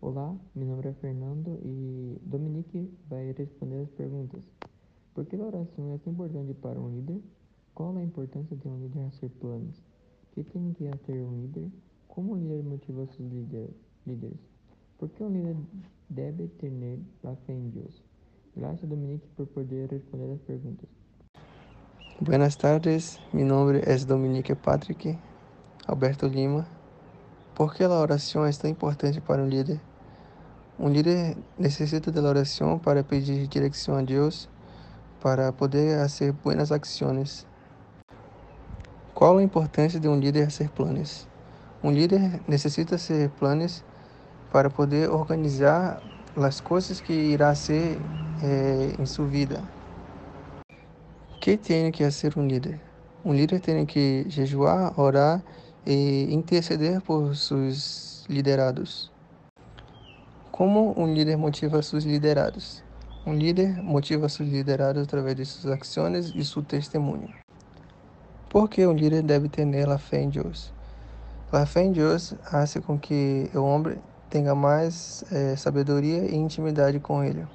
Olá, meu nome é Fernando e Dominique vai responder as perguntas. Por que a oração é tão importante para um líder? Qual a importância de um líder a ser planos? que tem que ter um líder? Como o líder motiva seus líder, líderes? Por que um líder deve ter a fé em Deus? Graças Dominique por poder responder as perguntas. Buenas tardes, meu nome é Dominique Patrick Alberto Lima. Por que a oração é tão importante para um líder? Um líder necessita da oração para pedir direção a Deus, para poder fazer boas ações. Qual a importância de um líder ser planos? Um líder necessita ser planos para poder organizar as coisas que irá ser eh, em sua vida. Que tem que ser um líder? Um líder tem que jejuar, orar e interceder por seus liderados. Como um líder motiva seus liderados? Um líder motiva seus liderados através de suas ações e seu testemunho. Por que um líder deve ter a fé em Deus? A fé em Deus faz com que o homem tenha mais eh, sabedoria e intimidade com Ele.